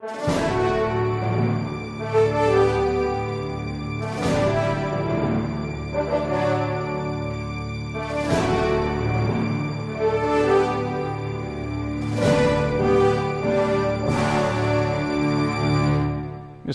Meus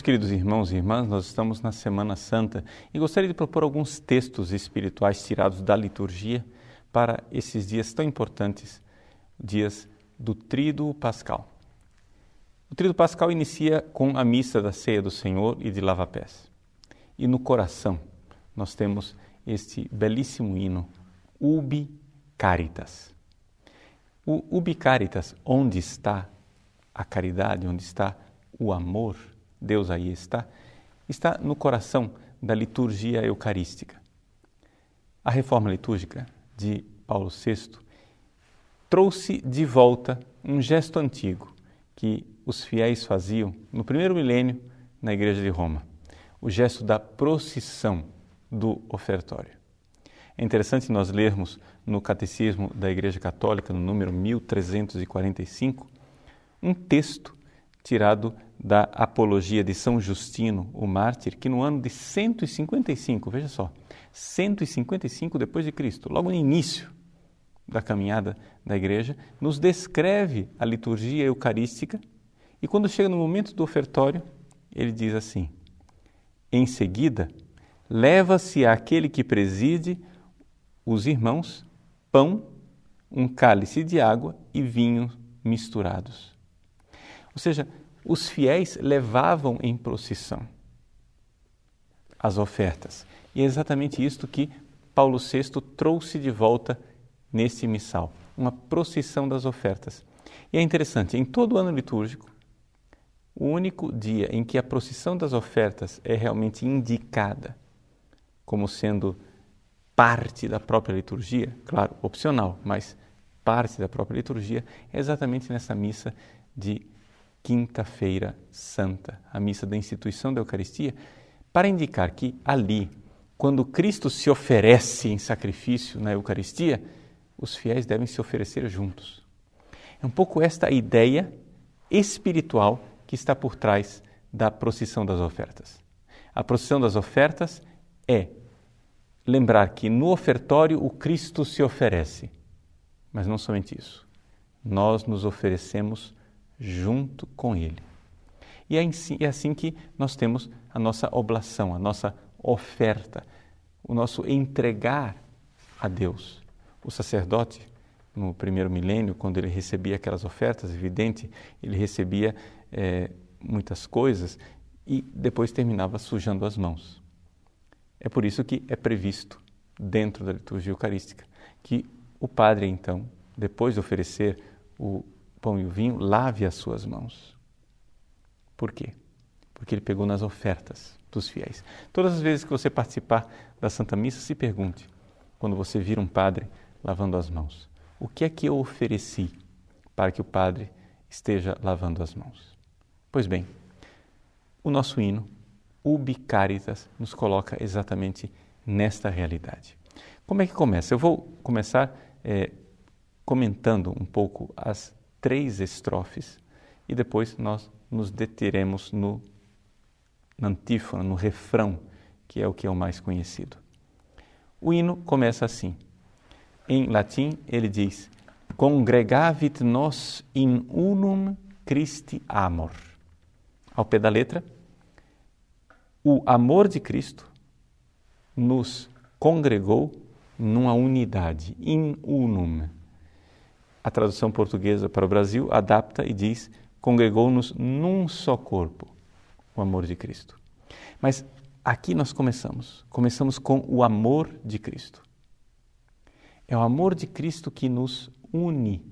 queridos irmãos e irmãs, nós estamos na Semana Santa e gostaria de propor alguns textos espirituais tirados da liturgia para esses dias tão importantes, dias do Tríduo Pascal. O Tríduo Pascal inicia com a missa da Ceia do Senhor e de lava-pés. E no coração nós temos este belíssimo hino, Ubi Caritas. O Ubi Caritas, onde está a caridade, onde está o amor, Deus aí está, está no coração da liturgia eucarística. A reforma litúrgica de Paulo VI trouxe de volta um gesto antigo que os fiéis faziam no primeiro milênio na Igreja de Roma, o gesto da procissão do ofertório. É interessante nós lermos no Catecismo da Igreja Católica, no número 1345, um texto tirado da apologia de São Justino, o mártir, que no ano de 155, veja só, 155 depois de Cristo, logo no início da caminhada da igreja, nos descreve a liturgia eucarística e quando chega no momento do ofertório, ele diz assim: Em seguida, leva-se àquele que preside os irmãos pão, um cálice de água e vinho misturados. Ou seja, os fiéis levavam em procissão as ofertas. E é exatamente isto que Paulo VI trouxe de volta nesse missal, uma procissão das ofertas. E é interessante, em todo o ano litúrgico, o único dia em que a procissão das ofertas é realmente indicada como sendo parte da própria liturgia, claro, opcional, mas parte da própria liturgia, é exatamente nessa missa de Quinta-feira Santa, a missa da instituição da Eucaristia, para indicar que ali, quando Cristo se oferece em sacrifício na Eucaristia, os fiéis devem se oferecer juntos. É um pouco esta ideia espiritual que está por trás da procissão das ofertas. A procissão das ofertas é lembrar que no ofertório o Cristo se oferece, mas não somente isso. Nós nos oferecemos junto com Ele. E é assim, é assim que nós temos a nossa oblação, a nossa oferta, o nosso entregar a Deus. O sacerdote, no primeiro milênio, quando ele recebia aquelas ofertas, evidente, ele recebia é, muitas coisas e depois terminava sujando as mãos. É por isso que é previsto dentro da liturgia eucarística que o padre, então, depois de oferecer o pão e o vinho, lave as suas mãos. Por quê? Porque ele pegou nas ofertas dos fiéis. Todas as vezes que você participar da Santa Missa, se pergunte, quando você vir um padre lavando as mãos, o que é que eu ofereci para que o padre esteja lavando as mãos? Pois bem, o nosso hino, Ubi Caritas, nos coloca exatamente nesta realidade. Como é que começa? Eu vou começar é, comentando um pouco as três estrofes e depois nós nos deteremos no, na antífona, no refrão, que é o que é o mais conhecido. O hino começa assim. Em latim, ele diz: Congregavit nos in unum Christi amor. Ao pé da letra, o amor de Cristo nos congregou numa unidade, in unum a tradução portuguesa para o Brasil adapta e diz: congregou-nos num só corpo, o amor de Cristo. Mas aqui nós começamos. Começamos com o amor de Cristo. É o amor de Cristo que nos une,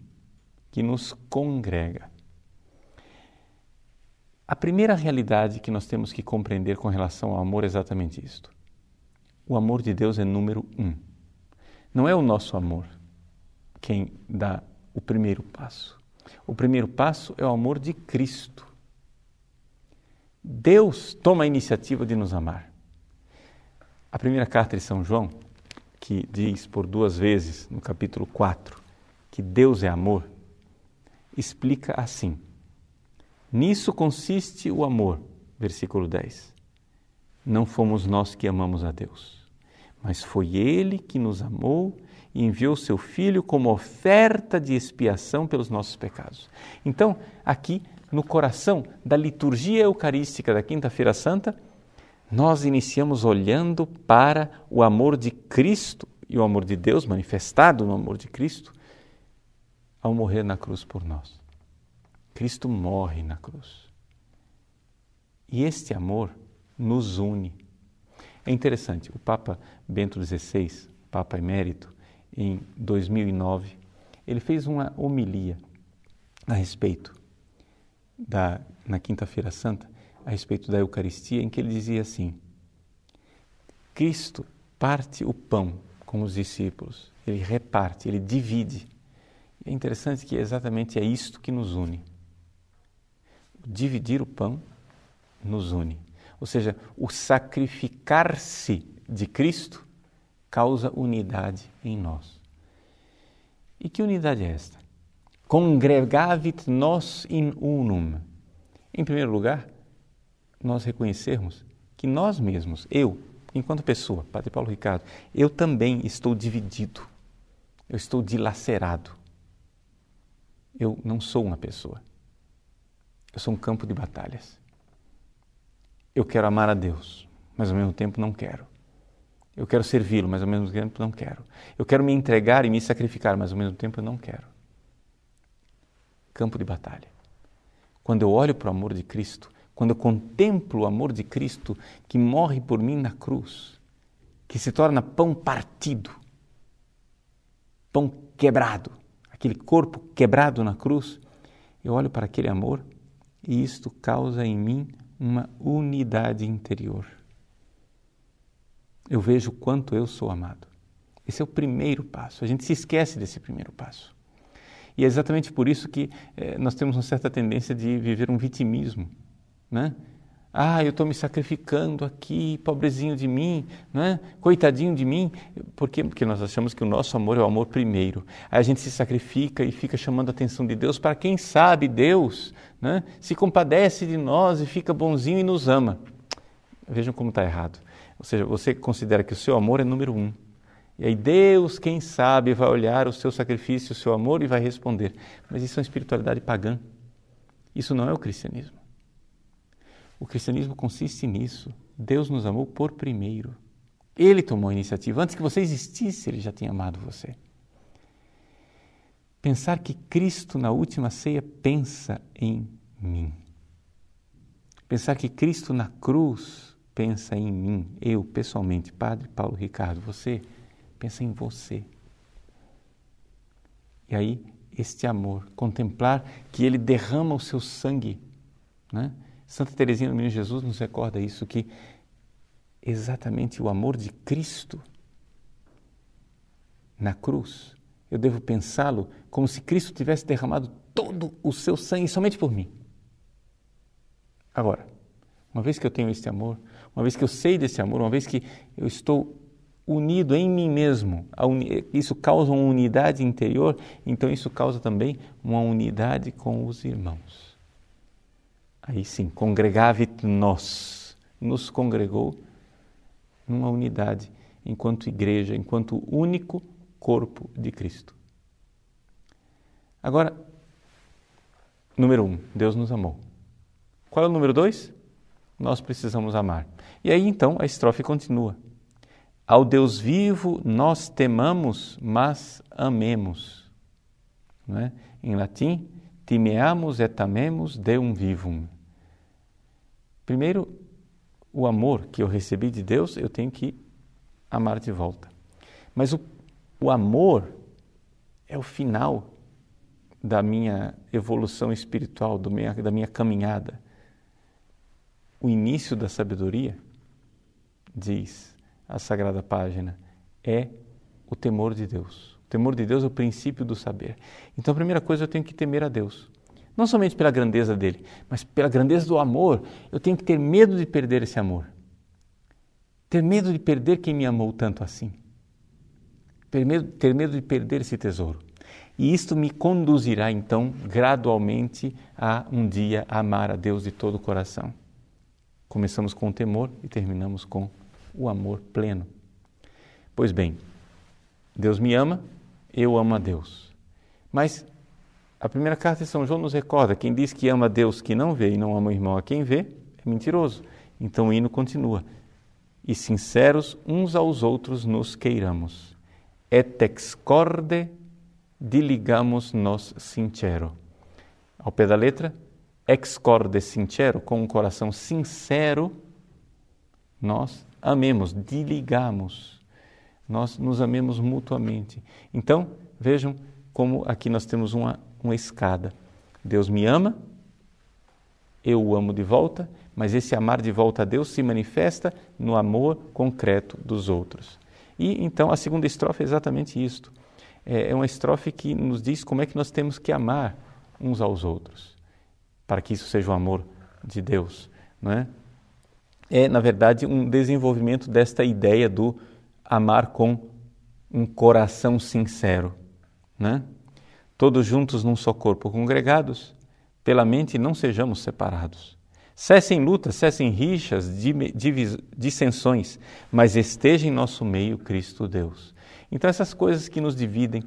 que nos congrega. A primeira realidade que nós temos que compreender com relação ao amor é exatamente isto. O amor de Deus é número um. Não é o nosso amor quem dá o primeiro passo. O primeiro passo é o amor de Cristo. Deus toma a iniciativa de nos amar. A primeira carta de São João, que diz por duas vezes no capítulo 4 que Deus é amor, explica assim: Nisso consiste o amor. Versículo 10. Não fomos nós que amamos a Deus, mas foi Ele que nos amou e enviou seu Filho como oferta de expiação pelos nossos pecados. Então, aqui no coração da liturgia eucarística da Quinta-feira Santa, nós iniciamos olhando para o amor de Cristo e o amor de Deus manifestado no amor de Cristo ao morrer na cruz por nós. Cristo morre na cruz. E este amor nos une. É interessante, o Papa Bento XVI, Papa Emérito, em 2009, ele fez uma homilia a respeito da na Quinta-feira Santa, a respeito da Eucaristia, em que ele dizia assim: Cristo parte o pão com os discípulos, ele reparte, ele divide. É interessante que exatamente é isto que nos une. Dividir o pão nos une. Ou seja, o sacrificar-se de Cristo causa unidade em nós. E que unidade é esta? Congregavit nos in unum. Em primeiro lugar, nós reconhecermos que nós mesmos, eu, enquanto pessoa, Padre Paulo Ricardo, eu também estou dividido, eu estou dilacerado. Eu não sou uma pessoa, eu sou um campo de batalhas. Eu quero amar a Deus, mas ao mesmo tempo não quero. Eu quero servi-lo, mas ao mesmo tempo não quero. Eu quero me entregar e me sacrificar, mas ao mesmo tempo eu não quero. Campo de batalha. Quando eu olho para o amor de Cristo, quando eu contemplo o amor de Cristo que morre por mim na cruz, que se torna pão partido, pão quebrado, aquele corpo quebrado na cruz, eu olho para aquele amor e isto causa em mim uma unidade interior. Eu vejo quanto eu sou amado. Esse é o primeiro passo. A gente se esquece desse primeiro passo. E é exatamente por isso que eh, nós temos uma certa tendência de viver um vitimismo né? Ah, eu estou me sacrificando aqui, pobrezinho de mim, né? coitadinho de mim. Por quê? Porque nós achamos que o nosso amor é o amor primeiro. Aí a gente se sacrifica e fica chamando a atenção de Deus para quem sabe Deus né? se compadece de nós e fica bonzinho e nos ama. Vejam como está errado. Ou seja, você considera que o seu amor é número um. E aí Deus, quem sabe, vai olhar o seu sacrifício, o seu amor e vai responder. Mas isso é uma espiritualidade pagã. Isso não é o cristianismo. O cristianismo consiste nisso. Deus nos amou por primeiro. Ele tomou a iniciativa. Antes que você existisse, ele já tinha amado você. Pensar que Cristo na última ceia pensa em mim. Pensar que Cristo na cruz pensa em mim. Eu, pessoalmente, Padre Paulo Ricardo, você pensa em você. E aí, este amor, contemplar que ele derrama o seu sangue, né? Santa Teresinha do Menino Jesus nos recorda isso, que exatamente o amor de Cristo na cruz, eu devo pensá-lo como se Cristo tivesse derramado todo o seu sangue somente por mim. Agora, uma vez que eu tenho este amor, uma vez que eu sei desse amor, uma vez que eu estou unido em mim mesmo, isso causa uma unidade interior, então isso causa também uma unidade com os irmãos. Aí sim, congregavit nós, nos congregou numa unidade, enquanto igreja, enquanto único corpo de Cristo. Agora, número um, Deus nos amou. Qual é o número dois? Nós precisamos amar. E aí então a estrofe continua. Ao Deus vivo nós temamos, mas amemos. Não é? Em latim, timeamus et amemos deum vivum. Primeiro, o amor que eu recebi de Deus, eu tenho que amar de volta. Mas o, o amor é o final da minha evolução espiritual, minha, da minha caminhada. O início da sabedoria, diz a Sagrada Página, é o temor de Deus. O temor de Deus é o princípio do saber. Então, a primeira coisa, eu tenho que temer a Deus. Não somente pela grandeza dele, mas pela grandeza do amor. Eu tenho que ter medo de perder esse amor. Ter medo de perder quem me amou tanto assim. Ter medo, ter medo de perder esse tesouro. E isto me conduzirá então gradualmente a um dia amar a Deus de todo o coração. Começamos com o temor e terminamos com o amor pleno. Pois bem, Deus me ama, eu amo a Deus. Mas a primeira carta de São João nos recorda: quem diz que ama Deus que não vê e não ama o irmão a quem vê, é mentiroso. Então o hino continua: E sinceros uns aos outros nos queiramos. Et excorde diligamos nos sincero. Ao pé da letra, excorde sincero, com um coração sincero, nós amemos, diligamos, nós nos amemos mutuamente. Então, vejam como aqui nós temos uma, uma escada. Deus me ama, eu o amo de volta, mas esse amar de volta a Deus se manifesta no amor concreto dos outros. E então a segunda estrofe é exatamente isto. É, é uma estrofe que nos diz como é que nós temos que amar uns aos outros, para que isso seja o amor de Deus, não é? É, na verdade, um desenvolvimento desta ideia do amar com um coração sincero, né? Todos juntos num só corpo, congregados, pela mente não sejamos separados. Cessem lutas, cessem rixas, dissensões, mas esteja em nosso meio Cristo Deus. Então, essas coisas que nos dividem,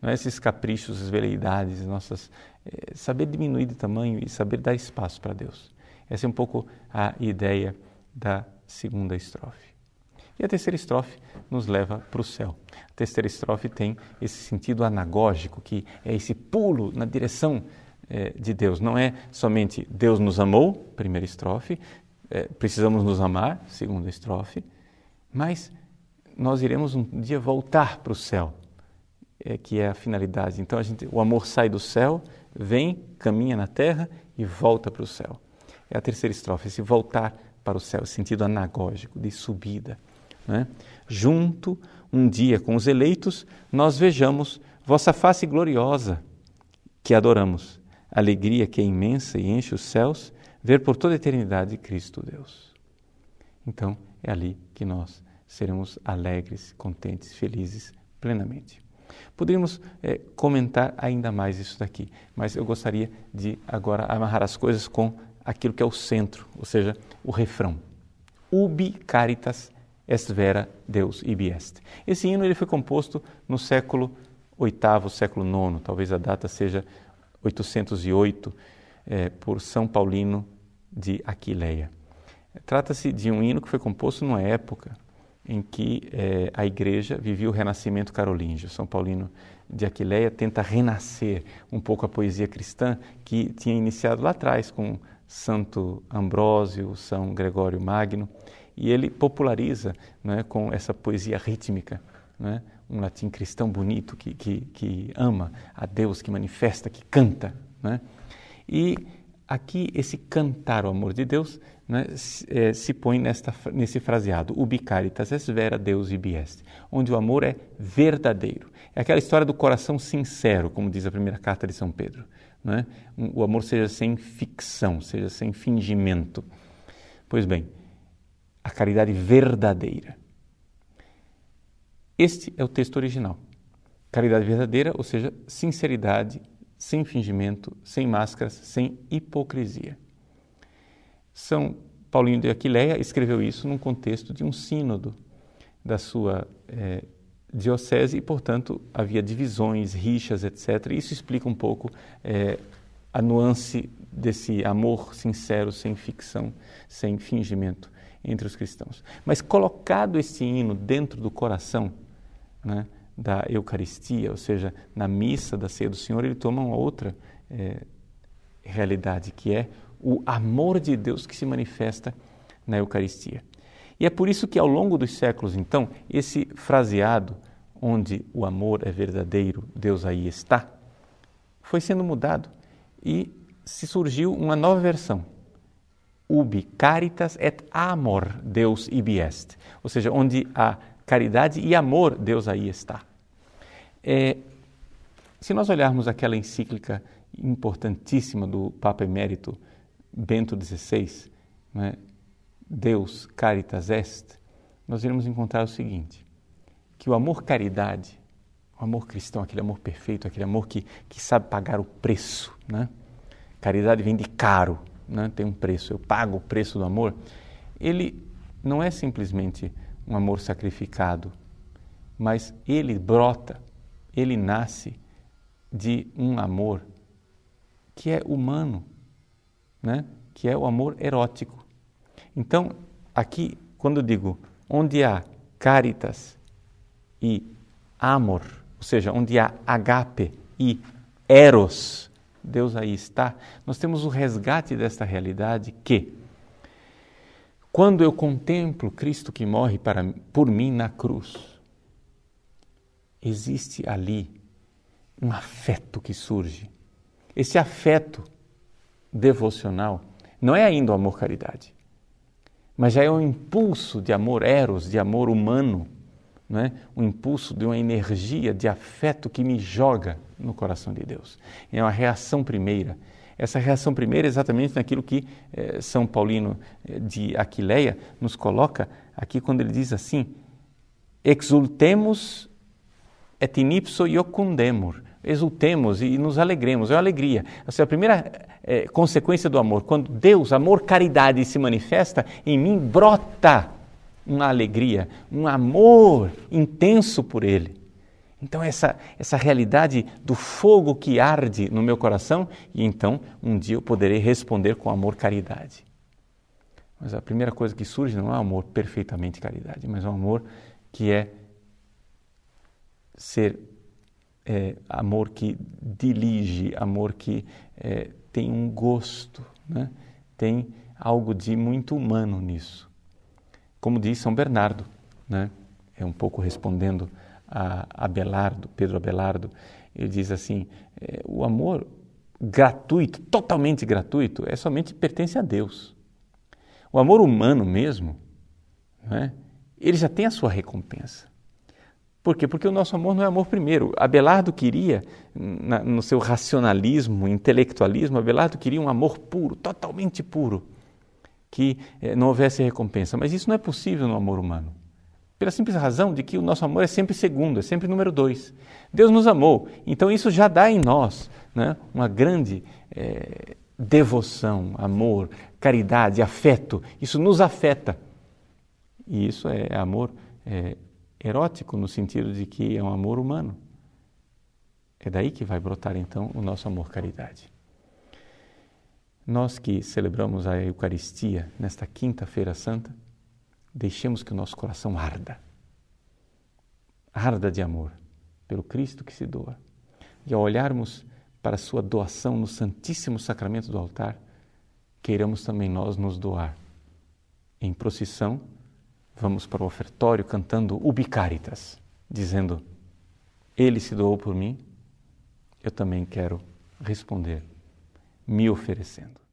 não é? esses caprichos, as veleidades, nossas, é, saber diminuir de tamanho e saber dar espaço para Deus. Essa é um pouco a ideia da segunda estrofe. E a terceira estrofe nos leva para o céu. A terceira estrofe tem esse sentido anagógico, que é esse pulo na direção é, de Deus. Não é somente Deus nos amou, primeira estrofe, é, precisamos nos amar, segunda estrofe, mas nós iremos um dia voltar para o céu, é, que é a finalidade. Então a gente, o amor sai do céu, vem, caminha na terra e volta para o céu. É a terceira estrofe, esse voltar para o céu, sentido anagógico, de subida. Né? Junto, um dia com os eleitos, nós vejamos vossa face gloriosa, que adoramos, alegria que é imensa e enche os céus, ver por toda a eternidade Cristo Deus. Então, é ali que nós seremos alegres, contentes, felizes plenamente. Poderíamos é, comentar ainda mais isso daqui, mas eu gostaria de agora amarrar as coisas com aquilo que é o centro, ou seja, o refrão. Ubi caritas est vera Deus ibi est. Esse hino ele foi composto no século VIII, século IX, talvez a data seja 808, é, por São Paulino de Aquileia. Trata-se de um hino que foi composto numa época em que eh, a igreja vivia o renascimento carolíngio. São Paulino de Aquileia tenta renascer um pouco a poesia cristã que tinha iniciado lá atrás com Santo Ambrósio, São Gregório Magno, e ele populariza né, com essa poesia rítmica, né, um latim cristão bonito que, que, que, ama a Deus, que manifesta, que canta. Né? E aqui esse cantar o amor de Deus né, se, é, se, põe nesta, nesse fraseado, ubi caritas es vera Deus ibi est, onde o amor é verdadeiro. É aquela história do coração sincero, como diz a primeira carta de São Pedro. Né? O amor seja sem ficção, seja sem fingimento. Pois bem, a caridade verdadeira. Este é o texto original. Caridade verdadeira, ou seja, sinceridade, sem fingimento, sem máscaras, sem hipocrisia. São Paulinho de Aquileia escreveu isso num contexto de um sínodo da sua é, diocese e, portanto, havia divisões, rixas, etc. Isso explica um pouco é, a nuance desse amor sincero, sem ficção, sem fingimento entre os cristãos. Mas colocado esse hino dentro do coração né, da Eucaristia, ou seja, na missa da ceia do Senhor, ele toma uma outra é, realidade, que é o amor de Deus que se manifesta na Eucaristia. E é por isso que ao longo dos séculos, então, esse fraseado, onde o amor é verdadeiro, Deus aí está, foi sendo mudado e se surgiu uma nova versão. Ubi caritas et amor Deus ibi est. Ou seja, onde há caridade e amor, Deus aí está. É, se nós olharmos aquela encíclica importantíssima do Papa Emérito Bento XVI, né, Deus caritas est, nós iremos encontrar o seguinte: que o amor-caridade O amor cristão, aquele amor perfeito, aquele amor que, que sabe pagar o preço. Né? Caridade vem de caro, né? tem um preço. Eu pago o preço do amor. Ele não é simplesmente um amor sacrificado, mas ele brota, ele nasce de um amor que é humano, né? que é o amor erótico. Então, aqui, quando eu digo onde há caritas e amor, ou seja, onde há agape e eros, Deus aí está, nós temos o resgate desta realidade que, quando eu contemplo Cristo que morre para, por mim na cruz, existe ali um afeto que surge. Esse afeto devocional não é ainda o amor-caridade, mas já é um impulso de amor eros, de amor humano, não é? um impulso de uma energia de afeto que me joga no coração de Deus. É uma reação primeira. Essa reação primeira é exatamente naquilo que eh, São Paulino eh, de Aquileia nos coloca aqui quando ele diz assim: exultemos et in ipso iocundemur exultemos e nos alegremos, é uma alegria. Assim, a primeira é, consequência do amor, quando Deus, amor, caridade se manifesta, em mim brota uma alegria, um amor intenso por Ele. Então, essa, essa realidade do fogo que arde no meu coração, e então um dia eu poderei responder com amor, caridade. Mas a primeira coisa que surge não é um amor perfeitamente caridade, mas um amor que é ser é, amor que dirige, amor que é, tem um gosto, né? tem algo de muito humano nisso. Como diz São Bernardo, né? é um pouco respondendo a Abelardo, Pedro Abelardo, ele diz assim: é, o amor gratuito, totalmente gratuito, é somente pertence a Deus. O amor humano mesmo, né? ele já tem a sua recompensa. Por quê? Porque o nosso amor não é amor primeiro. Abelardo queria, na, no seu racionalismo, intelectualismo, Abelardo queria um amor puro, totalmente puro, que eh, não houvesse recompensa. Mas isso não é possível no amor humano. Pela simples razão de que o nosso amor é sempre segundo, é sempre número dois. Deus nos amou, então isso já dá em nós né, uma grande eh, devoção, amor, caridade, afeto. Isso nos afeta. E isso é amor é, erótico no sentido de que é um amor humano. É daí que vai brotar então o nosso amor caridade. Nós que celebramos a Eucaristia nesta quinta-feira santa, deixemos que o nosso coração arda. Arda de amor pelo Cristo que se doa. E ao olharmos para a sua doação no Santíssimo Sacramento do altar, queiramos também nós nos doar em procissão vamos para o ofertório cantando Ubi Caritas, dizendo: Ele se doou por mim, eu também quero responder, me oferecendo.